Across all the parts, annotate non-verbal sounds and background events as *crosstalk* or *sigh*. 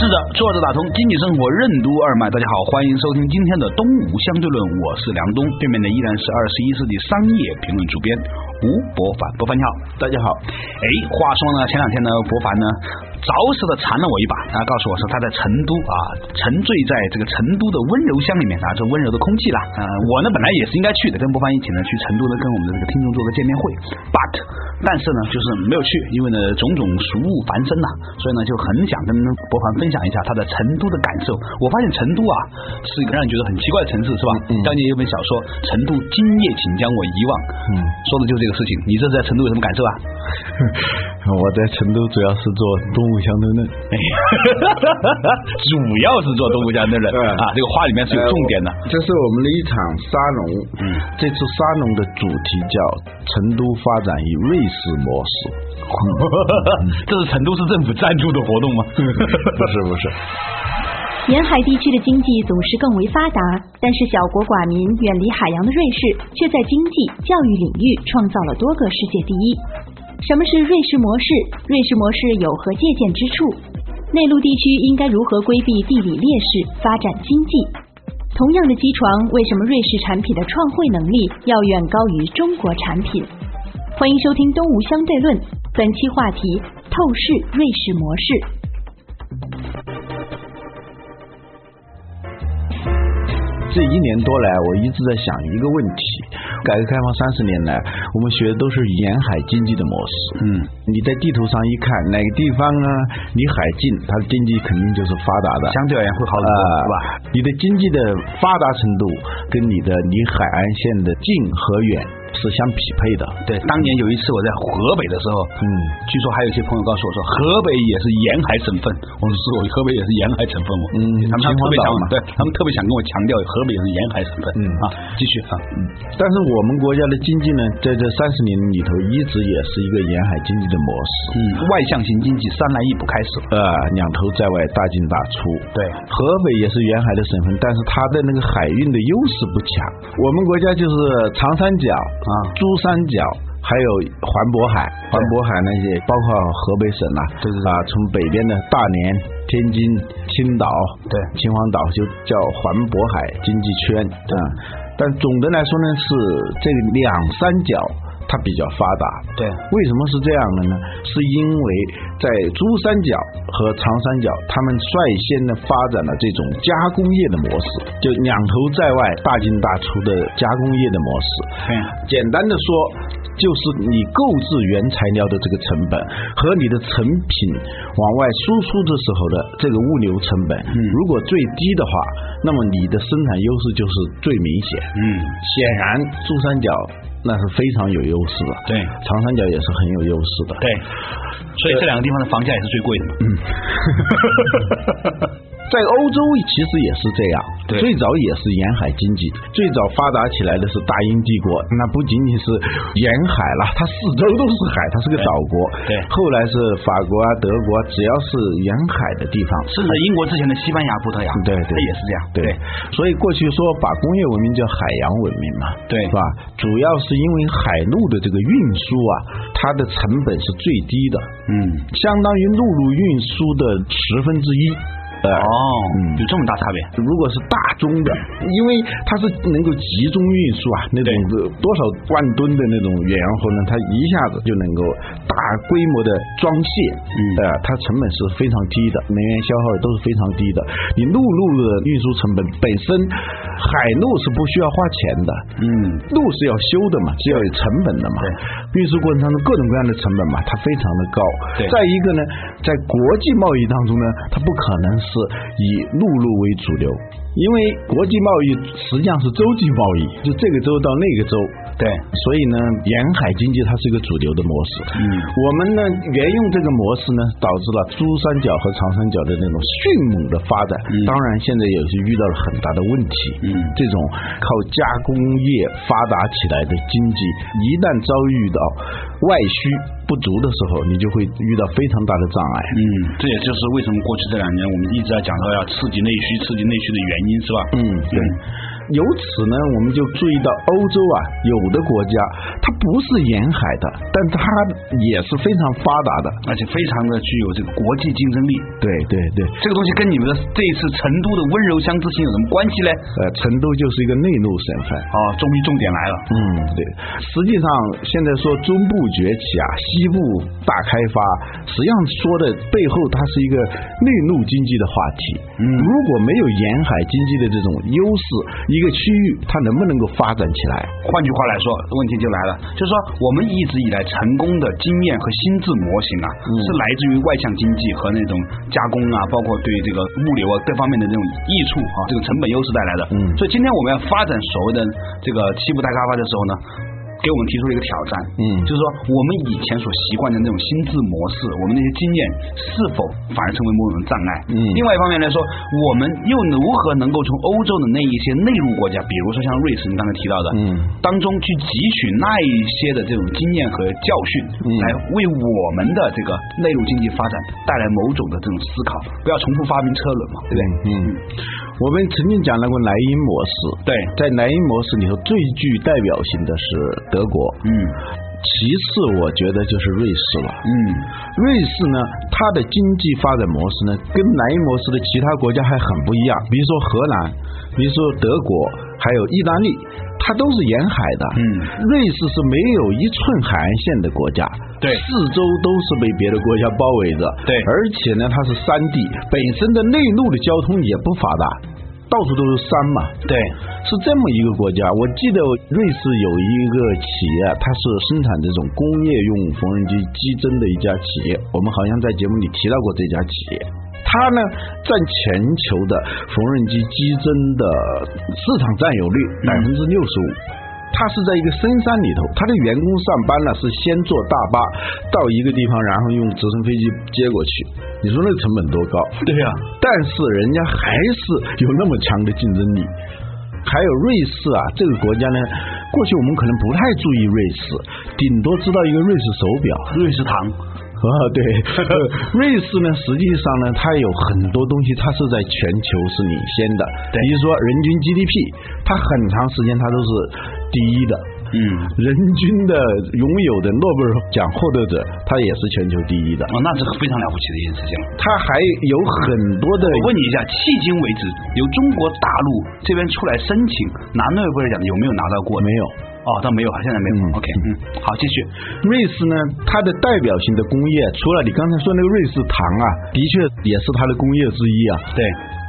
是的，坐着打通经济生活任督二脉。大家好，欢迎收听今天的东吴相对论，我是梁东，对面的依然是二十一世纪商业评论主编吴伯凡。伯凡你好，大家好。哎，话说呢，前两天呢，伯凡呢着实的缠了我一把，他告诉我说他在成都啊，沉醉在这个成都的温柔乡里面啊，这温柔的空气啦。呃，我呢本来也是应该去的，跟博凡一起呢去成都呢，跟我们的这个听众做个见面会，but 但是呢，就是没有去，因为呢种种俗务繁生呐，所以呢就很想跟博凡分享一下他在成都的感受。我发现成都啊是一个让人觉得很奇怪的城市，是吧？嗯。当年有本小说《成都今夜请将我遗忘》，嗯，说的就是这个事情。你这是在成都有什么感受啊？*laughs* 我在成都主要是做动物相对论，主要是做动物相对论啊，这个话里面是有重点的。这是我们的一场沙龙，嗯，这次沙龙的主题叫“成都发展以瑞士模式”，*laughs* 这是成都市政府赞助的活动吗？*laughs* 不是不是。沿海地区的经济总是更为发达，但是小国寡民、远离海洋的瑞士，却在经济、教育领域创造了多个世界第一。什么是瑞士模式？瑞士模式有何借鉴之处？内陆地区应该如何规避地理劣势，发展经济？同样的机床，为什么瑞士产品的创汇能力要远高于中国产品？欢迎收听《东吴相对论》，本期话题：透视瑞士模式。这一年多来，我一直在想一个问题。改革开放三十年来，我们学的都是沿海经济的模式。嗯，你在地图上一看，哪个地方啊离海近，它的经济肯定就是发达的，相对而言会好很多，是吧？你的经济的发达程度跟你的离海岸线的近和远。是相匹配的。对，当年有一次我在河北的时候，嗯，据说还有一些朋友告诉我说，河北也是沿海省份。我说是，我河北也是沿海省份嘛。嗯，他们特别想嘛，对他们特别想跟我强调，河北也是沿海省份。嗯啊，继续啊。嗯，但是我们国家的经济呢，在这三十年里头，一直也是一个沿海经济的模式。嗯，外向型经济，三来一补开始。呃，两头在外，大进大出。对，河北也是沿海的省份，但是它的那个海运的优势不强。我们国家就是长三角。啊，珠三角还有环渤海，环渤海那些包括河北省啊，就是啊，从北边的大连、天津、青岛，对，秦皇岛就叫环渤海经济圈嗯。但总的来说呢，是这两三角。它比较发达，对，为什么是这样的呢？是因为在珠三角和长三角，他们率先的发展了这种加工业的模式，就两头在外、大进大出的加工业的模式。对，简单的说，就是你购置原材料的这个成本和你的成品往外输出的时候的这个物流成本，嗯，如果最低的话，那么你的生产优势就是最明显。嗯，显然珠三角。那是非常有优势的，对，长三角也是很有优势的，对，所以这两个地方的房价也是最贵的嘛。嗯。*laughs* 在欧洲其实也是这样，最早也是沿海经济，最早发达起来的是大英帝国，那不仅仅是沿海了，它四周都是海，它是个岛国。对，后来是法国啊、德国，只要是沿海的地方，甚至英国之前的西班牙、葡萄牙，对对，也是这样。对，所以过去说把工业文明叫海洋文明嘛，对，是吧？主要是因为海路的这个运输啊，它的成本是最低的，嗯，相当于陆路运输的十分之一。哦，有这么大差别？如果是大宗的，因为它是能够集中运输啊，那种多少万吨的那种远洋货呢，它一下子就能够大规模的装卸，呃，它成本是非常低的，能源消耗都是非常低的。你陆路的运输成本本身，海路是不需要花钱的，嗯，路是要修的嘛，是要有成本的嘛，运输过程当中各种各样的成本嘛，它非常的高。再一个呢，在国际贸易当中呢，它不可能是。是以陆路为主流。因为国际贸易实际上是洲际贸易，就这个州到那个州。对，所以呢，沿海经济它是一个主流的模式。嗯，我们呢沿用这个模式呢，导致了珠三角和长三角的那种迅猛的发展。嗯当然，现在也是遇到了很大的问题。嗯这种靠加工业发达起来的经济，一旦遭遇到外需不足的时候，你就会遇到非常大的障碍。嗯，这也就是为什么过去这两年我们一直在讲到要刺激内需、刺激内需的原因，是吧？嗯，对。由此呢，我们就注意到欧洲啊，有的国家它不是沿海的，但它也是非常发达的。而且非常的具有这个国际竞争力。对对对，这个东西跟你们的这一次成都的温柔乡之行有什么关系呢？呃，成都就是一个内陆省份。哦，终于重点来了。嗯，对。实际上，现在说中部崛起啊，西部大开发，实际上说的背后它是一个内陆经济的话题。嗯如果没有沿海经济的这种优势，一个区域它能不能够发展起来？换句话来说，问题就来了，就是说我们一直以来成功的经验和心智模型啊，是来自于外向经济和那种加工啊，包括对这个物流啊各方面的这种益处啊，这个成本优势带来的。嗯所以今天我们要发展所谓的这个西部大开发的时候呢。给我们提出了一个挑战，嗯。就是说我们以前所习惯的那种心智模式，我们那些经验是否反而成为某种障碍？嗯。另外一方面来说，我们又如何能够从欧洲的那一些内陆国家，比如说像瑞士，你刚才提到的，嗯。当中去汲取那一些的这种经验和教训，嗯。来为我们的这个内陆经济发展带来某种的这种思考，不要重复发明车轮嘛，对不对？嗯，我们曾经讲到过莱茵模式。对在莱茵模式里头，最具代表性的是德国。嗯其次，我觉得就是瑞士了。嗯瑞士呢，它的经济发展模式呢，跟莱茵模式的其他国家还很不一样。比如说荷兰，比如说德国，还有意大利，它都是沿海的。嗯瑞士是没有一寸海岸线的国家，对四周都是被别的国家包围着。对而且呢，它是山地，本身的内陆的交通也不发达。到处都是山嘛，对，是这么一个国家。我记得瑞士有一个企业，它是生产这种工业用缝纫机机针的一家企业，我们好像在节目里提到过这家企业。它呢占全球的缝纫机机针的市场占有率百分之六十五。它是在一个深山里头，它的员工上班呢是先坐大巴到一个地方，然后用直升飞机接过去。你说那个成本多高？对呀、但是人家还是有那么强的竞争力。还有瑞士啊，这个国家呢，过去我们可能不太注意瑞士，顶多知道一个瑞士手表。瑞士糖，*laughs* 啊，对，呃瑞士呢，实际上呢，它有很多东西，它是在全球是领先的。对比如说人均 GDP，它很长时间它都是第一的。嗯，人均的拥有的诺贝尔奖获得者，他也是全球第一的。哦，那这个非常了不起的一件事情了。他还有很多的我问你一下，迄今为止，由中国大陆这边出来申请拿诺贝尔奖的有没有拿到过？没有。哦，倒没有，现在没有。嗯 OK，嗯，好，继续。瑞士呢，它的代表性的工业，除了你刚才说那个瑞士糖啊，的确也是它的工业之一啊。对，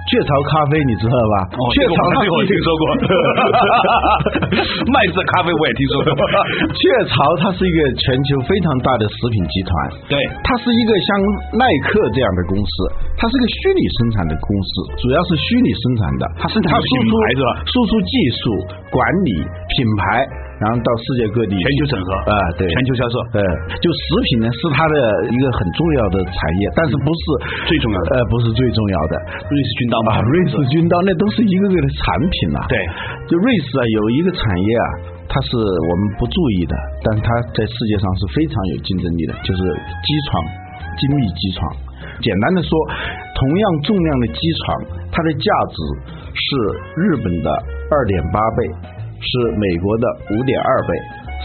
雀巢咖啡你知道吧？哦雀巢咖啡。我听说过。*laughs* 麦色咖啡我也听说过。雀巢它是一个全球非常大的食品集团，对，它是一个像耐克这样的公司，它是个虚拟生产的公司，主要是虚拟生产的，它生产品牌是吧？输出技术、管理、品牌，然后到世界各地全球整合啊，对，全球销售对，就食品呢是它的一个很重要的产业，但是不是最重要的呃，不是最重要的。瑞士军刀嘛啊，瑞士军刀那都是一个个的产品啊。对，就瑞士啊，有一个产业啊，它是我们不注意的，但是它在世界上是非常有竞争力的，就是机床，精密机床。简单的说，同样重量的机床，它的价值是日本的二点八倍，是美国的五点二倍，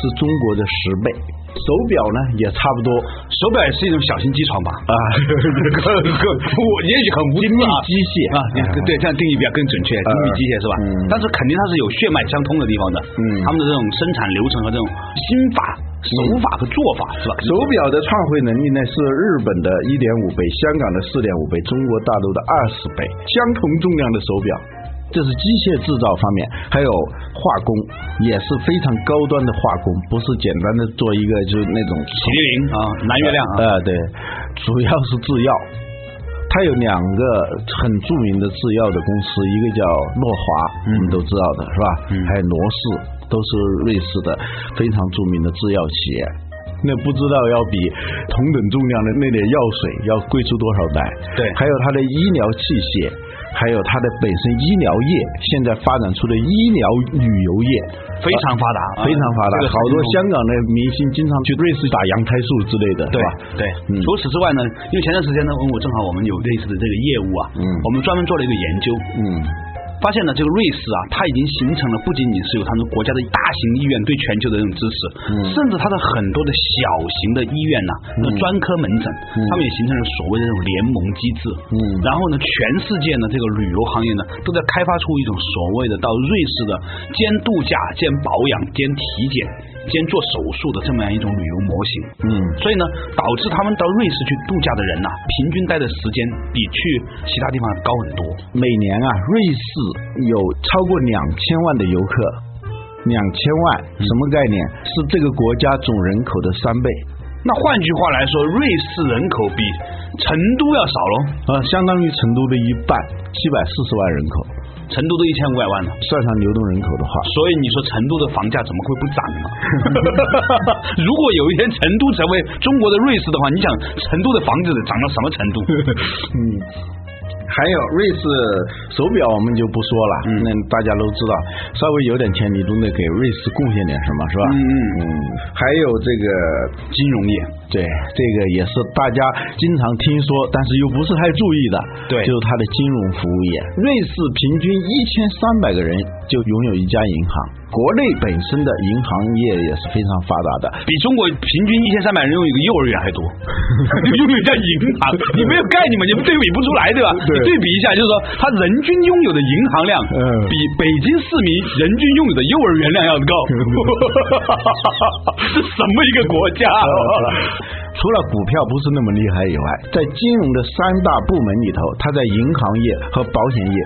是中国的十倍。手表呢也差不多手表也是一种小型机床吧？啊，我也许很无知精密啊机械啊，对对，这样定义比较更准确，精密机械是吧？嗯但是肯定它是有血脉相通的地方的，嗯他们的这种生产流程和这种心法、手法和做法是吧？手表的创汇能力呢是日本的一点五倍，香港的四点五倍，中国大陆的二十倍，相同重量的手表。这是机械制造方面，还有化工也是非常高端的化工，不是简单的做一个就是那种麒麟啊，蓝月亮啊，呃，对，主要是制药。它它有两个很著名的制药的公司，一个叫诺华，我们都知道的是吧？嗯还有罗氏，都是瑞士的非常著名的制药企业。那不知道要比同等重量的那点药水要贵出多少代？对还有它的医疗器械，还有它的本身医疗业，现在发展出的医疗旅游业。非常发达，非常发达。对，好多香港的明星经常去瑞士打羊胎素之类的，对是吧？对，嗯。除此之外呢，因为前段时间呢，我正好我们有类似的这个业务啊，嗯。我们专门做了一个研究，嗯发现呢，这个瑞士啊，它已经形成了不仅仅是有他们国家的大型医院对全球的这种支持，嗯。甚至它的很多的小型的医院呐、那专科门诊，他们也形成了所谓的这种联盟机制。嗯。然后呢，全世界呢，这个旅游行业呢，都在开发出一种所谓的到瑞士的兼度假、兼保养、兼体检、兼做手术的这么样一种旅游模型。嗯所以呢，导致他们到瑞士去度假的人呐、平均待的时间比去其他地方高很多。每年啊，瑞士有超过两千万的游客，两千万什么概念？是这个国家总人口的三倍，那换句话来说，瑞士人口比成都要少喽，啊，相当于成都的一半，七百四十万人口，成都都一千五百万了。算上流动人口的话，所以你说成都的房价怎么会不涨呢？*laughs* 如果有一天成都成为中国的瑞士的话，你想成都的房子得涨到什么程度？*laughs* 嗯。还有瑞士手表，我们就不说了，嗯那大家都知道，稍微有点钱，你总得给瑞士贡献点什么，是吧？嗯嗯嗯。还有这个金融业，对，这个也是大家经常听说，但是又不是太注意的。对就是它的金融服务业。瑞士平均一千三百个人就拥有一家银行，国内本身的银行业也是非常发达的。比中国平均一千三百人拥有一个幼儿园还多，*laughs* 拥有一家银行，你没有概念嘛？你对比不出来，对吧？对你对比一下，就是说，他人均拥有的银行量，嗯比北京市民人均拥有的幼儿园量要高，*laughs* 这什么一个国家？*laughs* 除了股票不是那么厉害以外，在金融的三大部门里头，它在银行业和保险业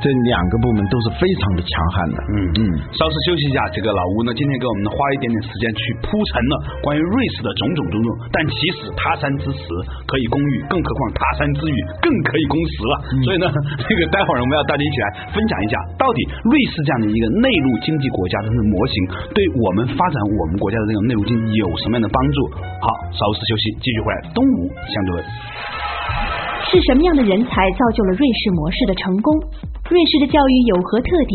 这两个部门都是非常的强悍的。嗯嗯，稍事休息一下，这个老吴呢，今天给我们花一点点时间去铺陈了关于瑞士的种种种种，但其实他山之石可以攻玉，更何况他山之玉更可以攻石了。所以呢，这个待会儿我们要大家一起来分享一下，到底瑞士这样的一个内陆经济国家的模型，对我们发展我们国家的这种内陆经济有什么样的帮助？好，稍事休继续回来，东吴相对论。是什么样的人才造就了瑞士模式的成功？瑞士的教育有何特点？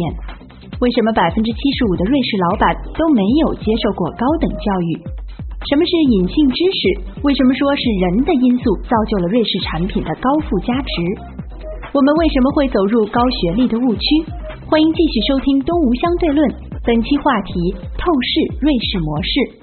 为什么百分之七十五的瑞士老板都没有接受过高等教育？什么是隐性知识？为什么说是人的因素造就了瑞士产品的高附加值？我们为什么会走入高学历的误区？欢迎继续收听《东吴相对论》，本期话题：透视瑞士模式。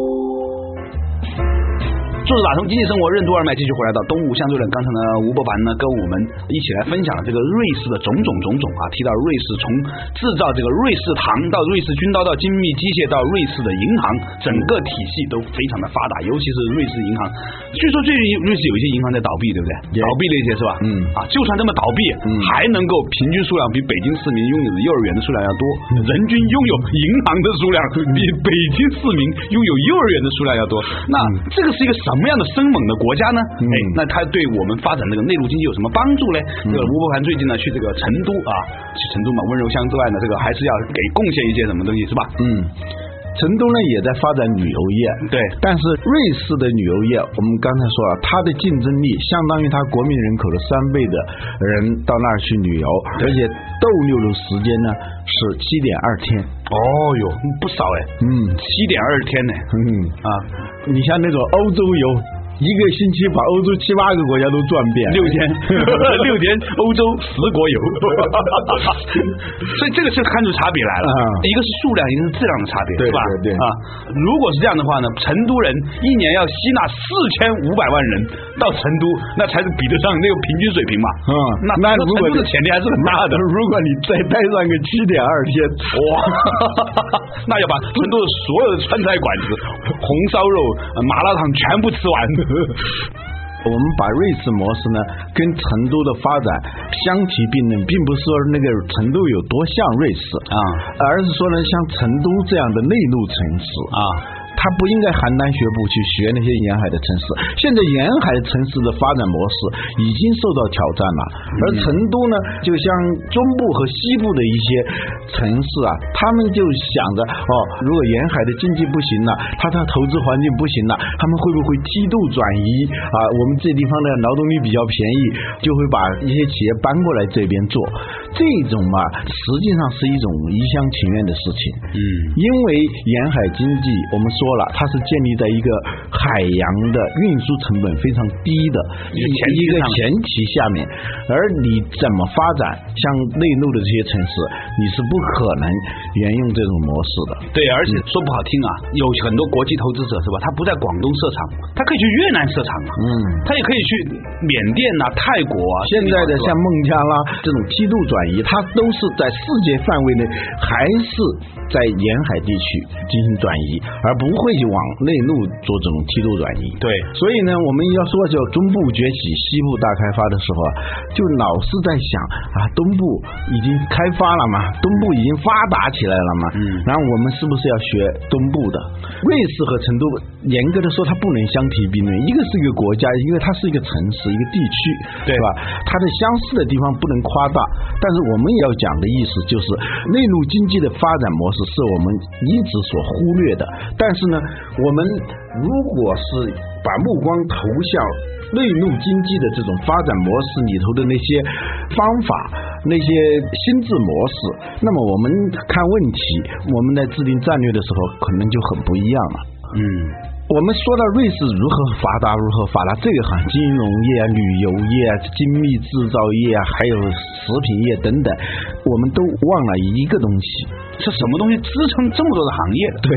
坐着打通经济生活任督二脉，继续回来到东吴相对论。刚才呢，吴伯凡呢跟我们一起来分享了这个瑞士的种种种种啊，提到瑞士从制造这个瑞士糖到瑞士军刀到精密机械到瑞士的银行，整个体系都非常的发达，尤其是瑞士银行。据说最近瑞士有一些银行在倒闭，对不对？倒闭了一些是吧？嗯啊，就算这么倒闭，还能够平均数量比北京市民拥有的幼儿园的数量要多，人均拥有银行的数量比北京市民拥有幼儿园的数量要多。那这个是一个什么样的生猛的国家呢？嗯哎，那它对我们发展这个内陆经济有什么帮助呢？这个吴伯凡最近呢去这个成都啊，去成都嘛，温柔乡之外呢，这个还是要给贡献一些什么东西是吧？嗯，成都呢也在发展旅游业，对。但是瑞士的旅游业，我们刚才说了，它的竞争力相当于它国民人口的三倍的人到那儿去旅游，而且逗留的时间呢是七点二天。哦哟，不少哎，嗯。七点二天呢。嗯。啊，你像那种欧洲游，一个星期把欧洲七八个国家都转遍，六天，*laughs* 六天欧洲十国游，*laughs* 所以这个是看出差别来了，啊一个是数量，一个是质量的差别，对是吧？对对啊，如果是这样的话呢，成都人一年要吸纳四千五百万人到成都，那才是比得上那个平均水平嘛。嗯那那如果的潜力还是很大的。如果你再待上个七点二天，哇，那要把成都的所有的川菜馆子、红烧肉、呃麻辣烫全部吃完。*laughs* 我们把瑞士模式呢跟成都的发展相提并论，并不是说那个成都有多像瑞士啊，而是说呢，像成都这样的内陆城市啊。他不应该邯郸学步去学那些沿海的城市。现在沿海城市的发展模式已经受到挑战了，而成都呢，就像中部和西部的一些城市啊，他们就想着哦，如果沿海的经济不行了，它的投资环境不行了，他们会不会梯度转移啊？我们这地方的劳动力比较便宜，就会把一些企业搬过来这边做。这种嘛，实际上是一种一厢情愿的事情。嗯，因为沿海经济，我们说了，它是建立在一个海洋的运输成本非常低的一一个前提下面，而你怎么发展像内陆的这些城市，你是不可能沿用这种模式的。对，而且说不好听啊，有很多国际投资者是吧？他不在广东设厂，他可以去越南设厂啊，嗯，他也可以去缅甸呐、泰国啊。现在的像孟加拉这种梯度转移，它都是在世界范围内，还是在沿海地区进行转移，而不会往内陆做这种梯度转移。对，所以呢，我们要说叫中部崛起，西部大开发的时候啊，就老是在想啊，东部已经开发了嘛，东部已经发达起来了嘛，嗯然后我们是不是要学东部的？瑞士和成都，严格的说，它不能相提并论，一个是一个国家，一个它是一个城市，一个地区，对吧？它的相似的地方不能夸大，但但是我们也要讲的意思就是，内陆经济的发展模式是我们一直所忽略的，但是呢，我们如果是把目光投向内陆经济的这种发展模式里头的那些方法、那些心智模式，那么我们看问题，我们在制定战略的时候，可能就很不一样了。嗯，我们说到瑞士如何发达，如何发达，这个行金融业啊、旅游业啊、精密制造业啊，还有食品业等等，我们都忘了一个东西，是什么东西支撑这么多的行业的？对，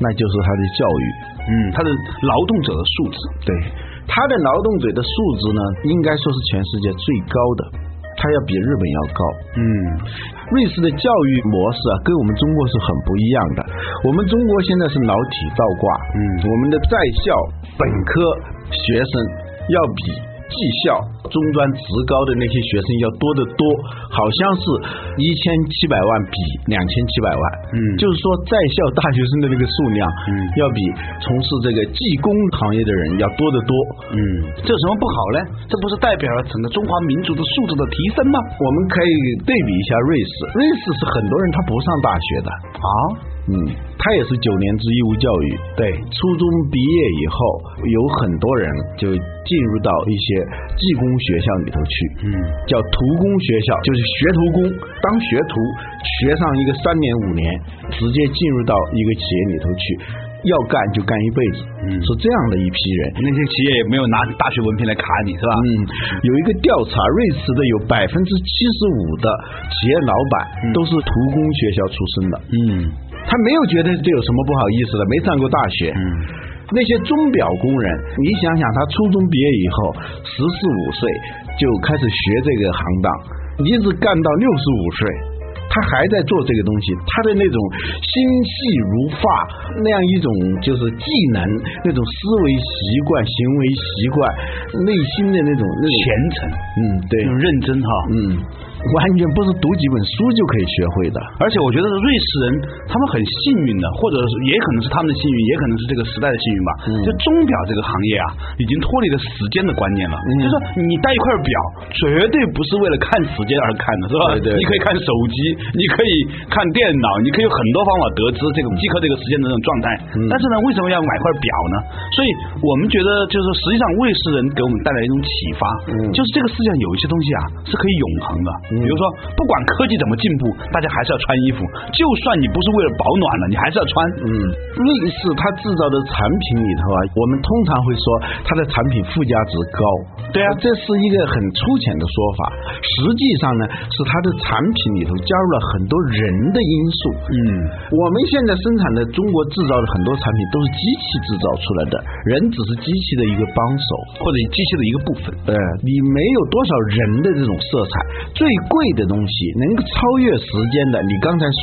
那就是它的教育。嗯，他的劳动者的素质。对，它的劳动者的素质呢，应该说是全世界最高的，它要比日本要高。嗯，瑞士的教育模式啊，跟我们中国是很不一样的。我们中国现在是老体倒挂，嗯我们的在校本科学生要比技校、中专、职高的那些学生要多得多，好像是一千七百万比两千七百万。嗯就是说在校大学生的那个数量，嗯要比从事这个技工行业的人要多得多。嗯，这有什么不好呢？这不是代表了整个中华民族的素质的提升吗？我们可以对比一下瑞士，瑞士是很多人他不上大学的，啊，嗯，他也是九年制义务教育。对，初中毕业以后，有很多人就进入到一些技工学校里头去，嗯，叫徒工学校，就是学徒工，当学徒学上一个三年五年，直接进入到一个企业里头去，要干就干一辈子，嗯。是这样的一批人。那些企业也没有拿大学文凭来卡你，是吧？嗯，有一个调查，瑞士的有百分之七十五的企业老板都是徒工学校出身的，嗯他没有觉得这有什么不好意思的，没上过大学。嗯，那些钟表工人，你想想，他初中毕业以后，十四五岁就开始学这个行当，一直干到六十五岁。他还在做这个东西，他的那种心细如发，那样一种就是技能，那种思维习惯、行为习惯，内心的那种那种虔诚，嗯，对认真哈。嗯，完全不是读几本书就可以学会的。而且我觉得瑞士人他们很幸运的，或者是也可能是他们的幸运，也可能是这个时代的幸运吧。嗯就钟表这个行业啊，已经脱离了时间的观念了。嗯就是说你戴一块表，绝对不是为了看时间而看的，是吧？对对你可以看手机，你可以看电脑，你可以有很多方法得知这个即刻这个时间的这种状态。嗯但是呢，为什么要买块表呢？所以我们觉得，就是实际上瑞士人给我们带来一种启发，嗯就是这个世界上有一些东西啊是可以永恒的。比如说，不管科技怎么进步，大家还是要穿衣服。就算你不是为了保暖了，你还是要穿。嗯，瑞士它制造的产品里头啊，我们通常会说它的产品附加值高。对啊这是一个很粗浅的说法。实际上呢，是它的产品里头加入了很多人的因素。嗯，我们现在生产的中国制造的很多产品都是机器制造出来的，人只是机器的一个帮手。或者机器的一个部分。呃，你没有多少人的这种色彩，最贵的东西能够超越时间的，你刚才说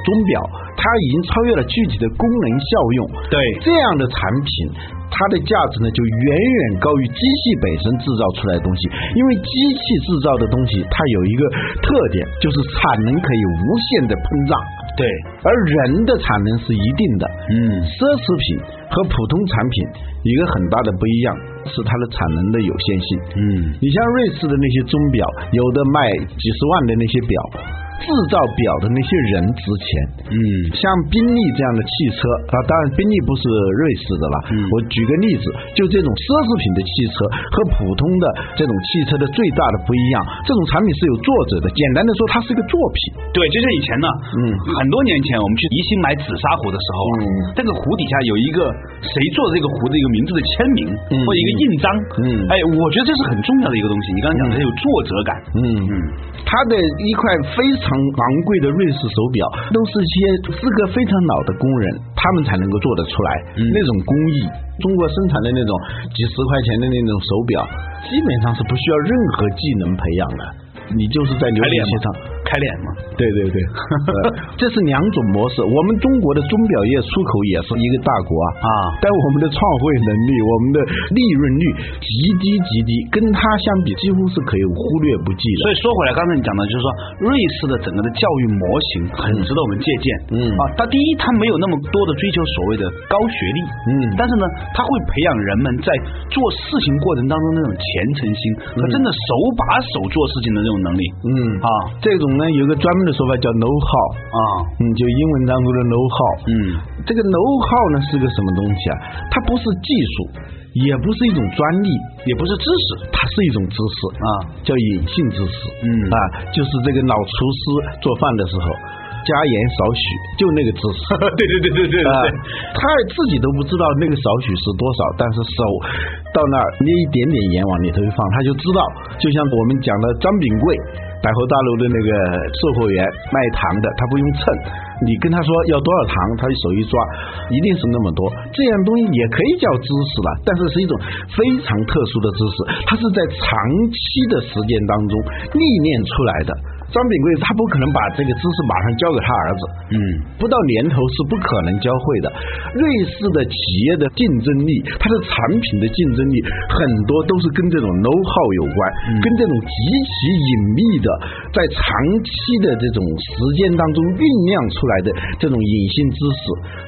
钟表，它已经超越了具体的功能效用。对这样的产品，它的价值呢就远远高于机器本身制造出来的东西。因为机器制造的东西，它有一个特点，就是产能可以无限的膨胀。对，而人的产能是一定的。嗯奢侈品和普通产品一个很大的不一样是它的产能的有限性。嗯你像瑞士的那些钟表，有的卖几十万的那些表，制造表的那些人值钱。嗯像宾利这样的汽车啊，当然宾利不是瑞士的了。嗯我举个例子，就这种奢侈品的汽车和普通的这种汽车的最大的不一样，这种产品是有作者的。简单的说，它是一个作品。对，就像以前呢，嗯很多年前我们去宜兴买紫砂壶的时候啊，嗯这个壶底下有一个谁做的这个壶的一个名字的签名、嗯或者一个印章，嗯哎，我觉得这是很重要的一个东西。你刚刚讲的它有作者感，嗯嗯，它的一块非常昂贵的瑞士手表，都是一些资格非常老的工人，他们才能够做得出来。嗯那种工艺，中国生产的那种几十块钱的那种手表，基本上是不需要任何技能培养的，你就是在流开脸嘛水线上。，开脸嘛，对对对，呃 *laughs* 这是两种模式。我们中国的钟表业出口也是一个大国啊，啊但我们的创汇能力、我们的利润率极低极低，跟它相比几乎是可以忽略不计的。所以说回来，刚才你讲的就是说，瑞士的整个的教育模型很值得我们借鉴。嗯啊，它第一，它没有那么多的追求所谓的高学历，嗯但是呢，它会培养人们在做事情过程当中那种虔诚心和真的手把手做事情的这种能力。嗯啊这种呢有个专门的说法叫 know how，啊，嗯，就英文当中的 know how。嗯这个 know how 呢是个什么东西啊？它不是技术，也不是一种专利，也不是知识它是一种知识啊，叫隐性知识。嗯啊，就是这个老厨师做饭的时候。加盐少许，就那个知识。*laughs* 对对对对对啊，他自己都不知道那个少许是多少，但是手到那儿捏一点点盐往里头一放，他就知道。就像我们讲的张炳贵，百货大楼的那个售货员卖糖的，他不用称，你跟他说要多少糖，他手一抓，一定是那么多。这样东西也可以叫知识了，但是是一种非常特殊的知识，它是在长期的时间当中历练出来的。张炳贵他不可能把这个知识马上教给他儿子，嗯，不到年头是不可能教会的。瑞士的企业的竞争力，它的产品的竞争力，很多都是跟这种 know how 有关，跟这种极其隐秘的，在长期的这种时间当中酝酿出来的这种隐性知识，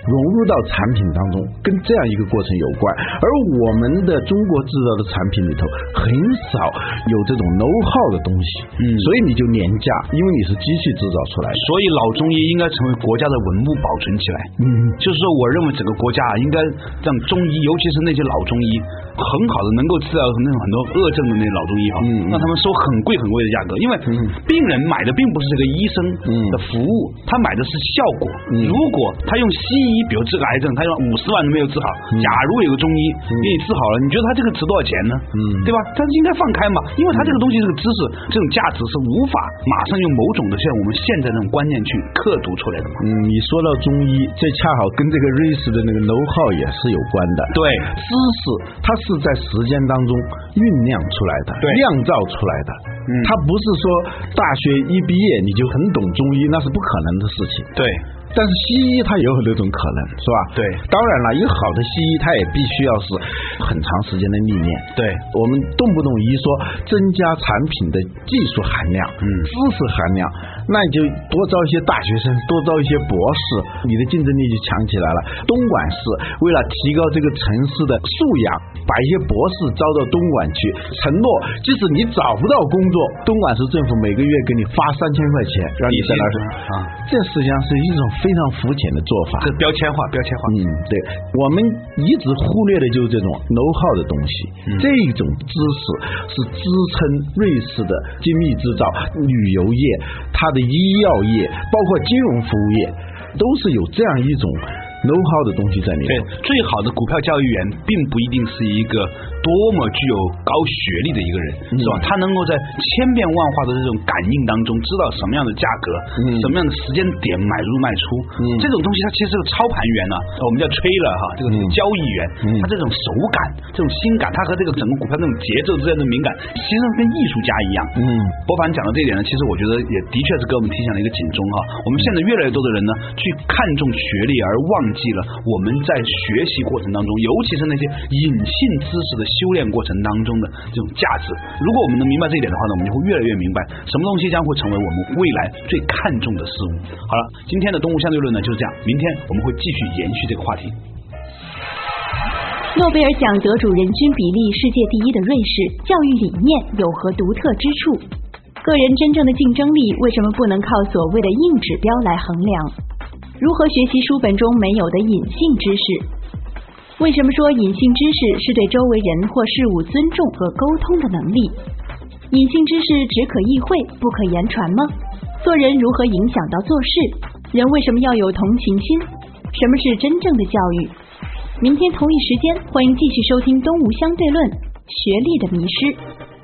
融入到产品当中，跟这样一个过程有关。而我们的中国制造的产品里头，很少有这种 know how 的东西，嗯所以你就廉价，因为你是机器制造出来的。所以老中医应该成为国家的文物保存起来。嗯，就是说，我认为整个国家啊，应该让中医，尤其是那些老中医，很好的能够治疗那种很多恶症的那些老中医哈，嗯让他们收很贵很贵的价格，因为嗯病人买的并不是这个医生嗯的服务，他买的是效果。嗯如果他用西医，比如治个癌症，他用五十万都没有治好，嗯假如有个中医给你治好了，你觉得他这个值多少钱呢？嗯对吧？他应该放开嘛，因为他这个东西这个知识这种价值是无法马上用某种的像我们现在这种观念去刻读出来的嘛。嗯，你说到中医，这恰好跟这个瑞士的那个 know how 也是有关的。对知识它是在时间当中酝酿出来的，对酿造出来的。嗯它不是说大学一毕业你就很懂中医，那是不可能的事情。对但是西医它有很多种可能，是吧？对当然了，一个好的西医它也必须要是很长时间的历练。对我们动不动一说增加产品的技术含量、嗯知识含量，那你就多招一些大学生，多招一些博士，你的竞争力就强起来了。东莞市为了提高这个城市的素养，把一些博士招到东莞去，承诺即使你找不到工作，东莞市政府每个月给你发三千块钱，让你在那儿啊这实际上是一种非常肤浅的做法。这标签化，标签化。嗯，对，我们一直忽略的就是这种 know how 的东西，这种知识是支撑瑞士的精密制造、旅游业、它的医药业，包括金融服务业，都是有这样一种 know how 的东西在里面对面。，最好的股票交易员并不一定是一个多么具有高学历的一个人，是吧？他能够在千变万化的这种感应当中，知道什么样的价格，嗯什么样的时间点买入卖出，嗯这种东西它其实是个操盘员呢、我们叫 trader 哈，这个交易员，嗯他这种手感、这种心感，他和这个整个股票这种节奏之间的敏感，其实跟艺术家一样。嗯博凡讲到这一点呢，其实我觉得也的确是给我们提醒了一个警钟哈。我们现在越来越多的人呢，去看重学历而忘记了我们在学习过程当中，尤其是那些隐性知识的修炼过程当中的这种价值。如果我们能明白这一点的话呢，我们就会越来越明白什么东西将会成为我们未来最看重的事物。好了，今天的东吴相对论呢就是这样，明天我们会继续延续这个话题。诺贝尔奖得主人均比例世界第一的瑞士，教育理念有何独特之处？个人真正的竞争力为什么不能靠所谓的硬指标来衡量？如何学习书本中没有的隐性知识？为什么说隐性知识是对周围人或事物尊重和沟通的能力？隐性知识只可意会，不可言传吗？做人如何影响到做事？人为什么要有同情心？什么是真正的教育？明天同一时间，欢迎继续收听《东吴相对论》，学历的迷失。